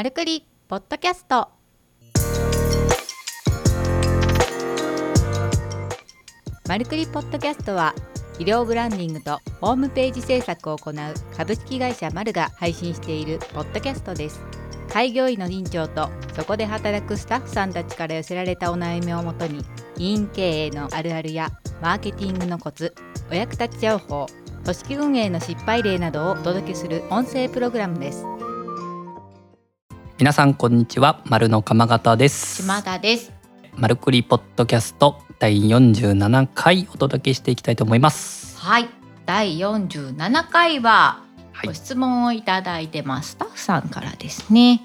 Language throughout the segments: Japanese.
マルクリポッドキャスト。マルクリポッドキャストは医療ブランディングとホームページ制作を行う株式会社マルが配信しているポッドキャストです。開業医の院長とそこで働くスタッフさんたちから寄せられたお悩みをもとに医院経営のあるあるやマーケティングのコツお役立ち情報組織運営の失敗例などをお届けする音声プログラムです。皆さんこんにちは。丸の鎌形です。島田です。マルクリポッドキャスト第47回お届けしていきたいと思います。はい。第47回ははい。ご質問をいただいてますスタッフさんからですね。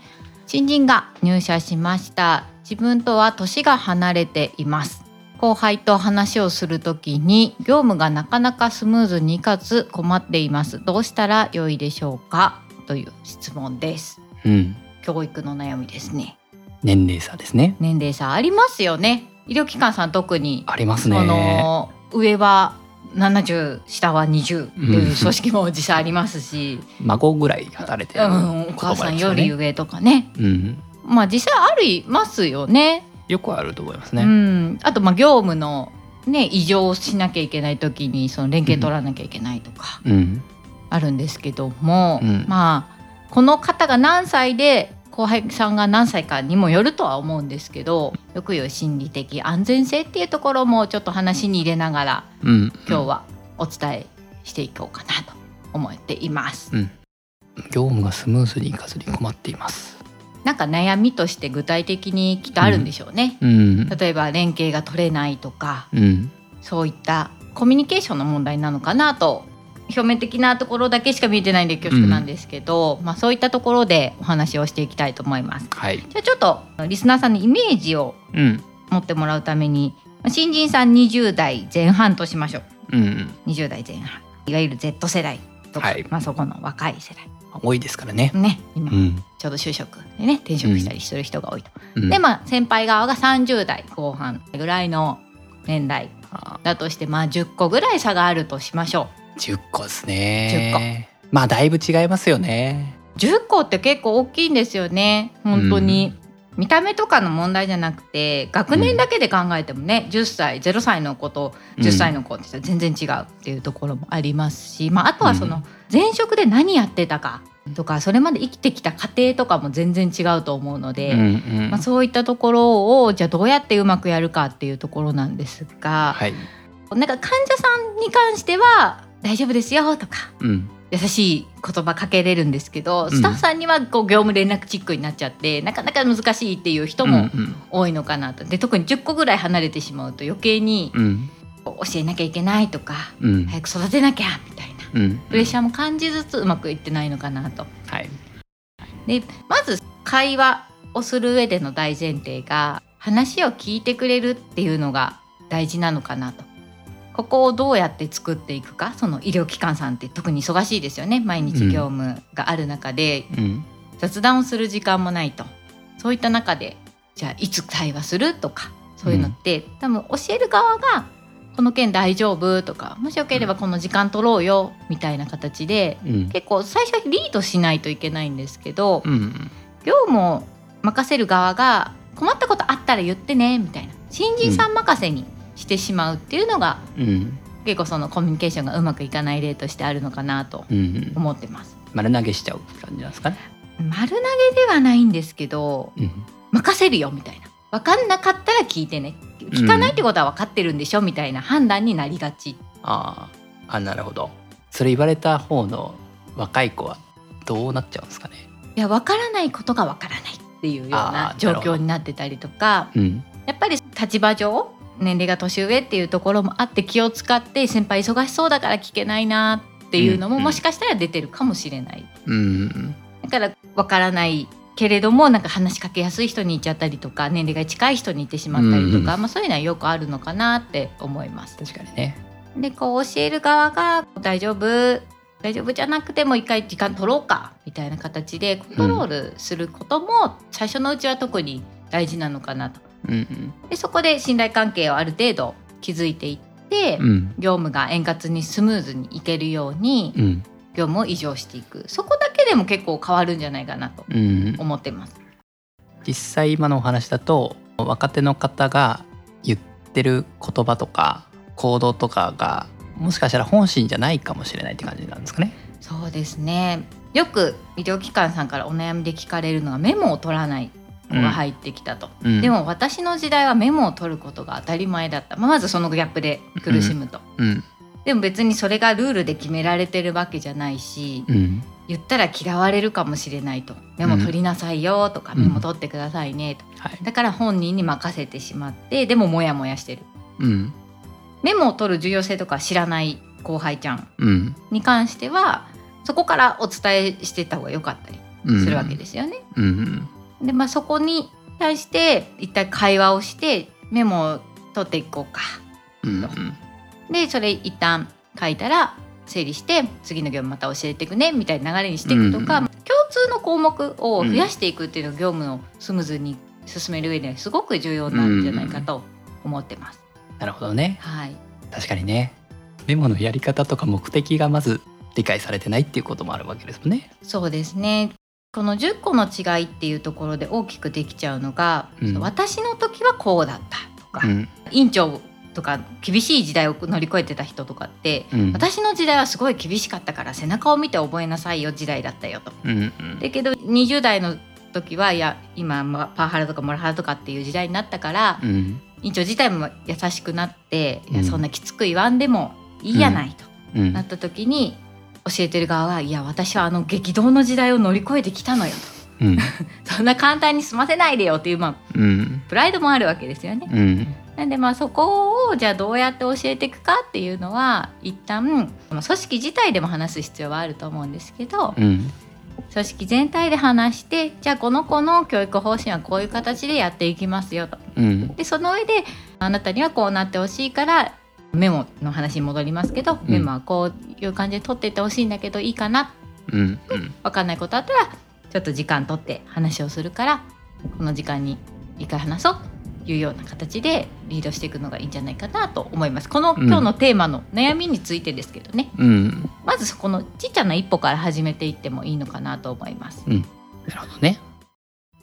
新人が入社しました。自分とは年が離れています。後輩と話をするときに業務がなかなかスムーズにいかず困っています。どうしたら良いでしょうか？という質問です。うん教育の悩みですね。年齢差ですね。年齢差ありますよね。医療機関さん特に。ありますね。その上は70下は20っていう組織も実際ありますし、孫ぐらい働いてるうん、お母さんより上とかね。うん。まあ実際ありますよね。よくあると思いますうね、ん、あとまあ業務のね異常をしなきゃいけない時にその連携取らなきゃいけないとかうん。あるんですけども、うん。まあこの方が何歳で後輩さんが何歳かにもよるとは思うんですけどよく言う心理的安全性っていうところもちょっと話に入れながらうん。今日はお伝えしていこうかなと思っています。うん。業務がスムーズにいかずに困っています。なんか悩みとして具体的にきっとあるんでしょうね。うん。例えば連携が取れないとかうん。そういったコミュニケーションの問題なのかなと表面的なところだけしか見えてないんで恐縮なんですけど、まあ、そういったところでお話をしていきたいと思います。はい。じゃあちょっとリスナーさんにイメージをうん。持ってもらうために新人さん20代前半としましょう。うん20代前半。いわゆる Z 世代とか、はい。まあ、そこの若い世代。多いですからね。ね今うん。ちょうど就職でね転職したりする人が多いと。うん。でまあ先輩側が30代後半ぐらいの年代あだとしてまあ10個ぐらい差があるとしましょ10個ですね。まあだいぶ違いますよね。う10個って結構大きいんですよね。本当に、見た目とかの問題じゃなくて学年だけで考えてもね、10歳0歳の子と10歳の子って全然違うっていうところもありますし、まあ、あとはその前職で何やってたかとかそれまで生きてきた過程とかも全然違うと思うので、うんうん。まあ、そういったところをじゃあどうやってうまくやるかっていうところなんですが、はい。なんか患者さんに関しては大丈夫ですよとかうん。優しい言葉かけれるんですけどん。スタッフさんにはこう業務連絡チックになっちゃってなかなか難しいっていう人もうん多いのかなと。で特に10個ぐらい離れてしまうと余計に教えなきゃいけないとかうん。早く育てなきゃみたいなうん。プレッシャーも感じつつうまくいってないのかなと。はい。でまず会話をする上での大前提が話を聞いてくれるっていうのが大事なのかなと。ここをどうやって作っていくかその医療機関さんって特に忙しいですよね。毎日業務がある中で、うん。雑談をする時間もないと。そういった中でじゃあいつ対話するとかそういうのって、多分教える側がこの件大丈夫とかもしよければこの時間取ろうよみたいな形でうん。結構最初はリードしないといけないんですけど、うん。業務を任せる側が困ったことあったら言ってねみたいな。新人さん任せにしてしまうっていうのが、うん。結構そのコミュニケーションがうまくいかない例としてあるのかなとうん。思ってます。丸投げしちゃう感じなんですかね？丸投げではないんですけどうん。任せるよみたいな。分かんなかったら聞いてね。聞かないってことは分かってるんでしょみたいな判断になりがち。あー。あなるほど。それ言われた方の若い子はどうなっちゃうんですかね？いや分からないことが分からないっていうような状況になってたりとかうん。やっぱり立場上年齢が年上っていうところもあって気を使って先輩忙しそうだから聞けないなっていうのもうんもしかしたら出てるかもしれない。うんだから分からないけれどもなんか話しかけやすい人に行っちゃったりとか年齢が近い人に行ってしまったりとか、うんまあ、そういうのはよくあるのかなって思います。確かにねでこう教える側が「大丈夫？大丈夫じゃなくても一回時間取ろうか」みたいな形でコントロールすることも最初のうちは特に大事なのかなと。うんでそこで信頼関係をある程度築いていって、うん。業務が円滑にスムーズにいけるようにうん。業務を移譲していく。そこだけでも結構変わるんじゃないかなとうん、思ってます。実際今のお話だと若手の方が言ってる言葉とか行動とかがもしかしたら本心じゃないかもしれないって感じなんですかね。そうですね。よく医療機関さんからお悩みで聞かれるのはメモを取らない子が入ってきたと、うん。で、も私の時代はメモを取ることが当たり前だった、まあまずそのギャップで苦しむと、うん。でも別にそれがルールで決められてるわけじゃないし、うん。言ったら嫌われるかもしれないと。メモ取りなさいよとか、うん。メモ取ってくださいねと。はい。だから本人に任せてしまってでもモヤモヤしてる。うん。メモを取る重要性とか知らない後輩ちゃんうん。に関してはそこからお伝えしてた方が良かったりうんするわけですよね。うんでまあそこに対して一体会話をしてメモを取っていこうか。うんでそれ一旦書いたら整理して次の業務また教えていくねみたいな流れにしていくとか、うん共通の項目を増やしていくっていうのが業務をスムーズに進める上ではすごく重要なんじゃないかと思ってます。なるほどね。はい、確かにね。メモのやり方とか目的がまず理解されてないっていうこともあるわけですもんね。そうですねこの10個の違いっていうところで大きくできちゃうのが、うん。私の時はこうだったとか、うん。院長とか厳しい時代を乗り越えてた人とかって、うん。私の時代はすごい厳しかったから背中を見て覚えなさいよ時代だったよと。うん。うん。だけど20代の時はいや今まパワハラとかモラハラとかっていう時代になったから、うん。院長自体も優しくなって、いやうん。そんなきつく言わんでもいいやないと、うん。なった時に教えてる側はいや私はあの激動の時代を乗り越えてきたのようん。と そんな簡単に済ませないでよっていう、まあ、うん。プライドもあるわけですよね。うん。なんでまあそこをじゃあどうやって教えていくかっていうのは一旦組織自体でも話す必要はあると思うんですけど、うん。組織全体で話してじゃあこの子の教育方針はこういう形でやっていきますよと。うん。でその上であなたにはこうなってほしいからメモの話に戻りますけど、メモはこういう感じで取っていってほしいんだけどいいかな。うんうん。分かんないことあったらちょっと時間取って話をするからこの時間に一回話そうというような形でリードしていくのがいいんじゃないかなと思います。このうん。今日のテーマの悩みについてですけどね、うん。まずそこのちっちゃな一歩から始めていってもいいのかなと思います。なるほどね。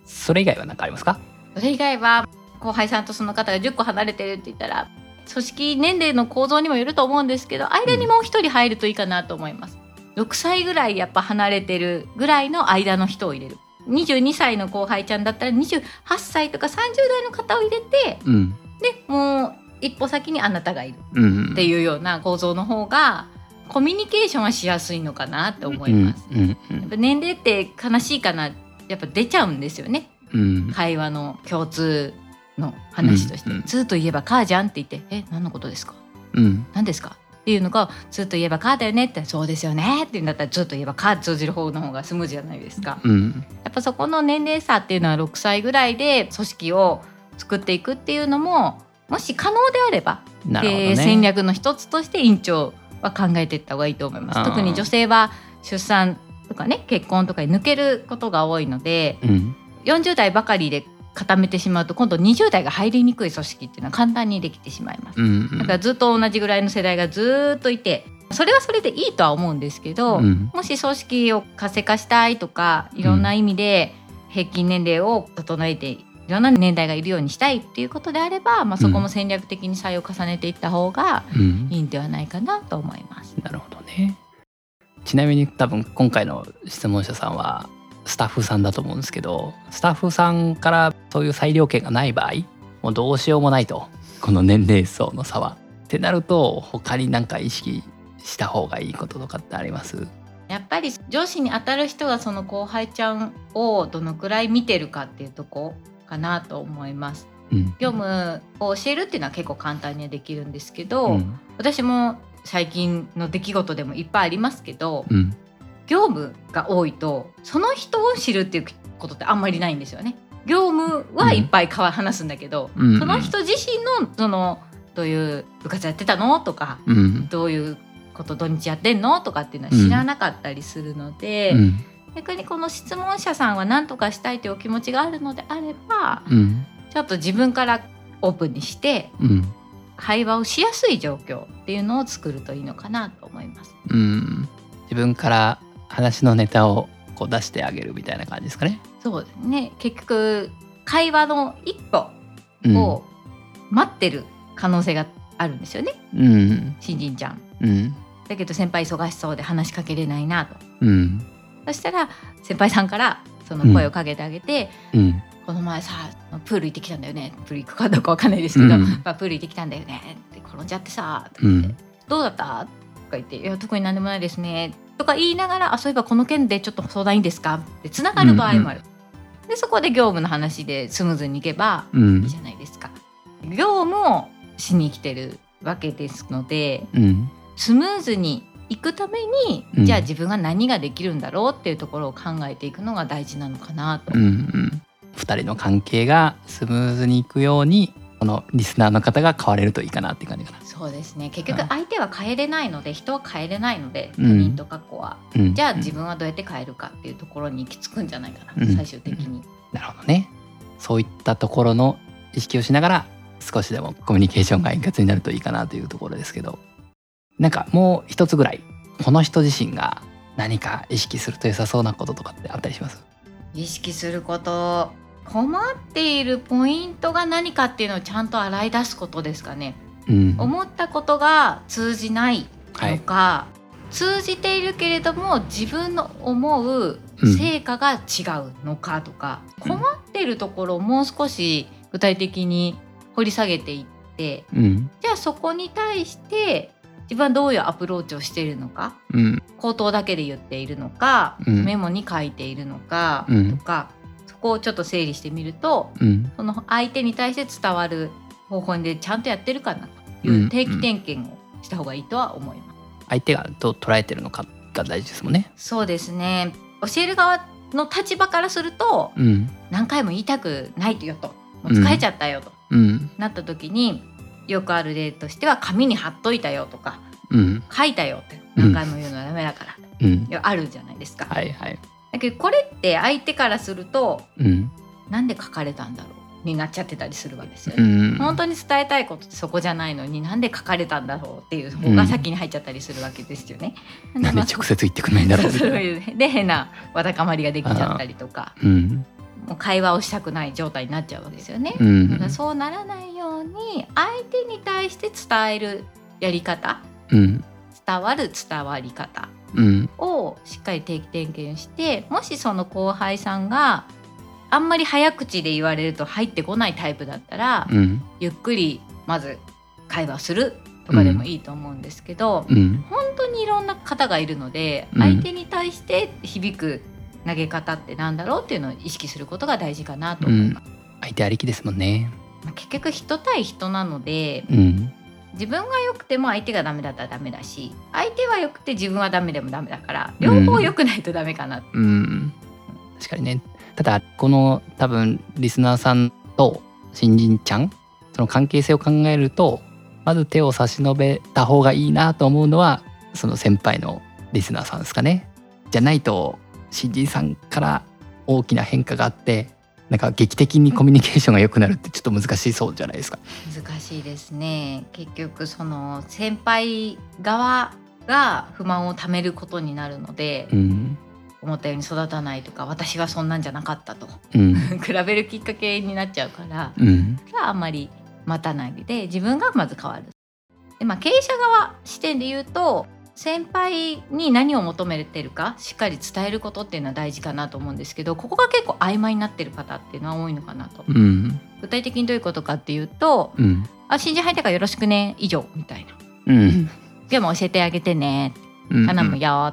それ以外は何かありますか？それ以外は後輩さんとその方が10個離れてるって言ったら組織年齢の構造にもよると思うんですけど間にもう一人入るといいかなと思います。6歳ぐらいやっぱ離れてるぐらいの間の人を入れる。22歳の後輩ちゃんだったら28歳とか30代の方を入れてうんでもう一歩先にあなたがいるうんっていうような構造の方がコミュニケーションはしやすいのかなって思います。やっぱ年齢って悲しいかなやっぱ出ちゃうんですよね。うん会話の共通の話として、うんうんずっと言えば「母じゃん」って言って「え何のことですか？うん何ですか?」っていうのが「ずっと言えば母だよね」って「そうですよね」って言うんだったらずっと言えば母通じる方の方がスムーズじゃないですか。うんやっぱそこの年齢差っていうのは6歳ぐらいで組織を作っていくっていうのももし可能であればね。で戦略の一つとして院長は考えていった方がいいと思います。特に女性は出産とかね結婚とかに抜けることが多いのでうん40代ばかりで固めてしまうと今度20代が入りにくい組織っていうのは簡単にできてしまいます。うんだからずっと同じぐらいの世代がずっといてそれはそれでいいとは思うんですけど、うんもし組織を活性化したいとかいろんな意味で平均年齢を整えていろんな年代がいるようにしたいっていうことであれば、まあ、そこも戦略的に採用を重ねていった方がうんいいんではないかなと思います。なるほどね。ちなみに多分今回の質問者さんはスタッフさんだと思うんですけどスタッフさんからそういう裁量権がない場合もうどうしようもないとこの年齢層の差は。ってなると他に何か意識した方がいいこととかってあります？やっぱり上司に当たる人がその後輩ちゃんをどのくらい見てるかっていうとこかなと思います。うん業務を教えるっていうのは結構簡単にはできるんですけど、うん私も最近の出来事でもいっぱいありますけど、うん業務が多いとその人を知るっていうことってあんまりないんですよね。業務はいっぱいかわ話すんだけど、うん。その人自身のそのどういう部活やってたのとかうん。どういうこと土日やってんのとかっていうのは知らなかったりするので、うん。逆にこの質問者さんは何とかしたいというお気持ちがあるのであればうん。ちょっと自分からオープンにしてうん。会話をしやすい状況っていうのを作るといいのかなと思います。うん。自分から話のネタをこう出してあげるみたいな感じですかね。そうですね。結局会話の一歩うん、を待ってる可能性があるんですよね。うん。新人ちゃん。うん。だけど先輩忙しそうで話しかけれないなと。うん。そしたら先輩さんからその声をかけてあげて、うん。この前さプール行ってきたんだよね。プール行くかどうかわかんないですけど、うん。まあ、プール行ってきたんだよね。って転んじゃってさって、うん。どうだった？とか言って「いや特になんでもないですね」とか言いながら「あそういえばこの件でちょっと相談いいですか?」ってつながる場合もある。でそこで業務の話でスムーズにいけばうんいいじゃないですか。業務をしに来てるわけですのでうんスムーズに行くために、うんじゃあ自分が何ができるんだろうっていうところを考えていくのが大事なのかなと。うんうん2人の関係がスムーズにいくようにこのリスナーの方が変われるといいかなっていう感じかな。そうですね。結局相手は変えれないので人は変えれないので他うん。人と過去は、うん、じゃあ自分はどうやって変えるかっていうところに行き着くんじゃないかな、うん。最終的に。なるほどね。そういったところの意識をしながら少しでもコミュニケーションが円滑になるといいかなというところですけど。なんかもう一つぐらいこの人自身が何か意識すると良さそうなこととかってあったりします？意識すること困っているポイントが何かっていうのをちゃんと洗い出すことですかね。うん。思ったことが通じないはい。のか、通じているけれども自分の思ううん成果が違うのかとか、うん。困っているところをもう少し具体的に掘り下げていってうん。じゃあそこに対して自分はどういうアプローチをしているのかうん。口頭だけで言っているのか、うん。メモに書いているのかうん。とか、そこをちょっと整理してみるとうん。その相手に対して伝わる方法でちゃんとやってるかなというん。う定期点検をした方がいいとは思います。相手がどう捉えてるのかが大事ですもんね。そうですね。教える側の立場からするとうん。何回も言いたくないよと。もう疲れちゃったよと、うん。なった時によくある例としては紙に貼っといたよとかうん。書いたよってうん何回も言うのはダメだから、うん。あるじゃないですか。はいはいだけどこれって相手からするとうん。なんで書かれたんだろう？になっちゃってたりするわけですようね。ん。本当に伝えたいことってそこじゃないのになんで書かれたんだろう？っていう方が先に入っちゃったりするわけですよね。なんで直接言ってくれないんだろう？で変なわだかまりができちゃったりとかうん。もう会話をしたくない状態になっちゃうわけですよね。うん。だからそうならないように相手に対して伝えるやり方うん。伝わる伝わり方。うんをしっかり定期点検してもしその後輩さんがあんまり早口で言われると入ってこないタイプだったら、うんゆっくりまず会話するとかでもいいと思うんですけど、うん。本当にいろんな方がいるので、うん。相手に対して響く投げ方ってなんだろうっていうのを意識することが大事かなと思います。相手ありきですもんね。まあ結局人対人なのでうん自分が良くても相手がダメだったらダメだし相手は良くて自分はダメでもダメだから両方良くないとダメかな、うん。確かにね。ただこの多分リスナーさんと新人ちゃんその関係性を考えるとまず手を差し伸べた方がいいなと思うのはその先輩のリスナーさんですかね。じゃないと新人さんから大きな変化があってなんか劇的にコミュニケーションが良くなるってちょっと難しそうじゃないですか。難しいですね。結局その先輩側が不満をためることになるので、うん。思ったように育たないとか私はそんなんじゃなかったと。うん。比べるきっかけになっちゃうからうん。あんまり待たないで自分がまず変わる。でまあ経営者側視点で言うと先輩に何を求めてるかしっかり伝えることっていうのは大事かなと思うんですけどここが結構曖昧になってる方っていうのは多いのかなと。うん。具体的にどういうことかっていうとうん「あ新人入ったからよろしくね以上」みたいな。うん「でも教えてあげてね」うん。頼むよ」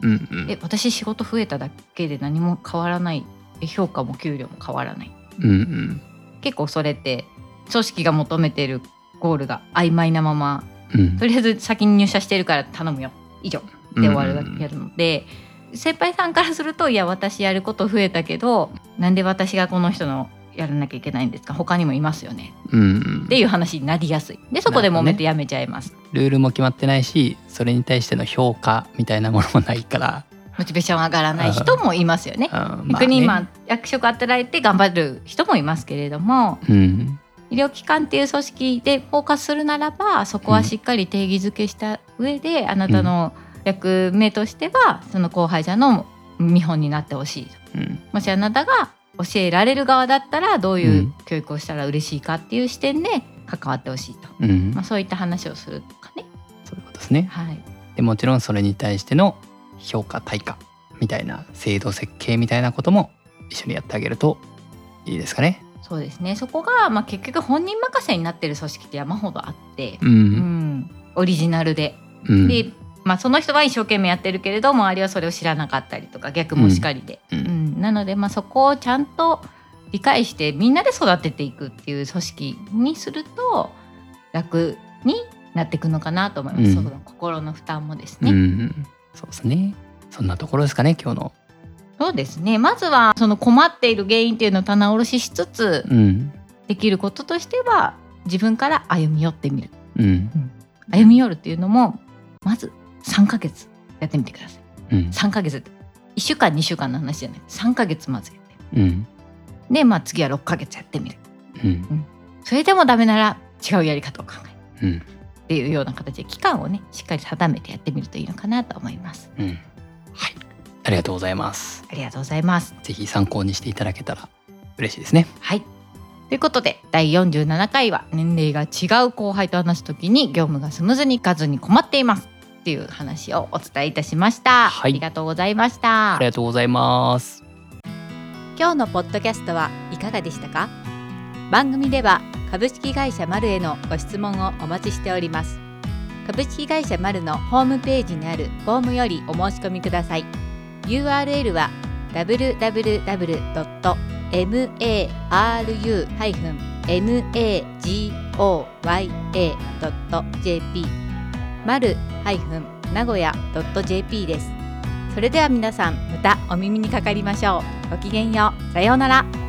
うんうん。え私仕事増えただけで何も変わらない。え評価も給料も変わらない。うんうん。結構それって組織が求めてるゴールが曖昧なままうん。とりあえず先に入社してるから頼むよ。以上。で終わるわけやるので、先輩さんからするといや私やること増えたけどなんで私がこの人のやらなきゃいけないんですか？他にもいますよね。うん。うんっていう話になりやすい。でそこで揉めてやめちゃいます、ルールも決まってないしそれに対しての評価みたいなものもないから、モチベーション上がらない人もいますよね。逆にね今役職働いて頑張る人もいますけれども。うん医療機関っていう組織でフォーカスするならばそこはしっかり定義づけした上で、あなたの役目としてはその後輩者の見本になってほしいと。うん。もしあなたが教えられる側だったらどういううん。教育をしたら嬉しいかっていう視点で関わってほしいと、うん。まあ、そういった話をするとかね。そういうことですね。はい、でもちろんそれに対しての評価対価みたいな制度設計みたいなことも一緒にやってあげるといいですかねそうですね。そこが、まあ、結局本人任せになってる組織って山ほどあって、ううん。ん、オリジナルで。うん。でまあ、その人は一生懸命やってるけれど周りはそれを知らなかったりとか逆もしかりで、うん。うん。なので、まあ、そこをちゃんと理解してみんなで育てていくっていう組織にすると楽になっていくのかなと思います、うん。その心の負担もですうね。ん。そうですね。そんなところですかね今日のそうですね。まずはその困っている原因っていうのを棚卸ししつつうん。できることとしては自分から歩み寄ってみる。うん。歩み寄るっていうのもまず3ヶ月やってみてください。うん。3ヶ月1週間2週間の話じゃない。3ヶ月まずやってうん。でまあ次は6ヶ月やってみる。うん。それでもダメなら違うやり方を考える。うん。っていうような形で期間をねしっかり定めてやってみるといいのかなと思います。うん。はいありがとうございます。ありがとうございます。ぜひ参考にしていただけたら嬉しいですね。はい。ということで第47回は年齢が違う後輩と話すときに業務がスムーズにいかずに困っています。っていう話をお伝えいたしました、はい。ありがとうございました。ありがとうございます。今日のポッドキャストはいかがでしたか？番組では株式会社マルへのご質問をお待ちしております。株式会社マルのホームページにあるフォームよりお申し込みください URL は www.maru-nagoya.jp マル名古屋 .jp ですそれでは皆さんまたお耳にかかりましょうごきげんようさようなら